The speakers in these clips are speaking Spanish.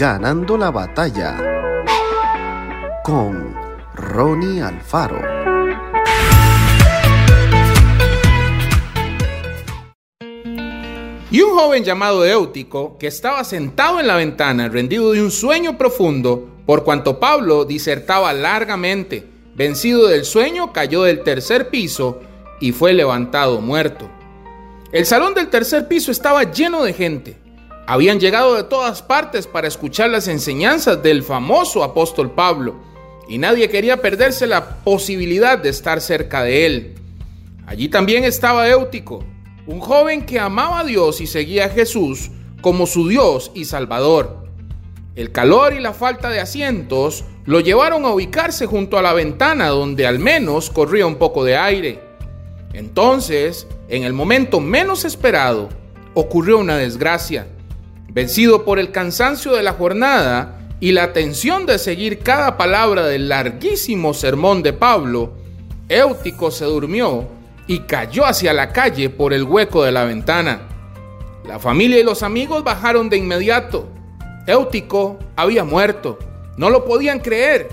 Ganando la batalla con Ronnie Alfaro. Y un joven llamado Éutico, que estaba sentado en la ventana, rendido de un sueño profundo, por cuanto Pablo disertaba largamente, vencido del sueño, cayó del tercer piso y fue levantado muerto. El salón del tercer piso estaba lleno de gente. Habían llegado de todas partes para escuchar las enseñanzas del famoso apóstol Pablo, y nadie quería perderse la posibilidad de estar cerca de él. Allí también estaba Éutico, un joven que amaba a Dios y seguía a Jesús como su Dios y Salvador. El calor y la falta de asientos lo llevaron a ubicarse junto a la ventana donde al menos corría un poco de aire. Entonces, en el momento menos esperado, ocurrió una desgracia. Vencido por el cansancio de la jornada y la tensión de seguir cada palabra del larguísimo sermón de Pablo, Éutico se durmió y cayó hacia la calle por el hueco de la ventana. La familia y los amigos bajaron de inmediato. Éutico había muerto. No lo podían creer.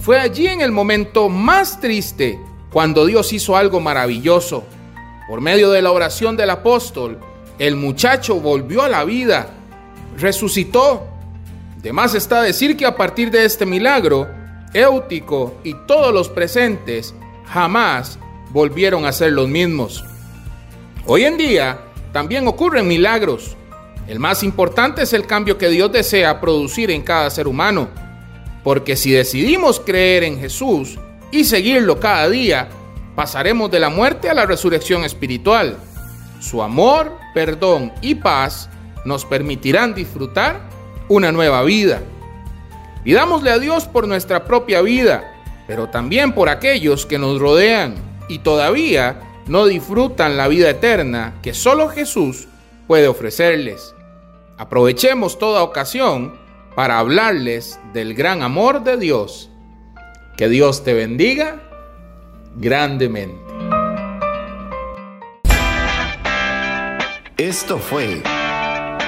Fue allí en el momento más triste cuando Dios hizo algo maravilloso. Por medio de la oración del apóstol, el muchacho volvió a la vida, resucitó. De más está decir que a partir de este milagro, Éutico y todos los presentes jamás volvieron a ser los mismos. Hoy en día también ocurren milagros. El más importante es el cambio que Dios desea producir en cada ser humano. Porque si decidimos creer en Jesús y seguirlo cada día, pasaremos de la muerte a la resurrección espiritual. Su amor, perdón y paz nos permitirán disfrutar una nueva vida. Pidámosle a Dios por nuestra propia vida, pero también por aquellos que nos rodean y todavía no disfrutan la vida eterna que solo Jesús puede ofrecerles. Aprovechemos toda ocasión para hablarles del gran amor de Dios. Que Dios te bendiga grandemente. Esto fue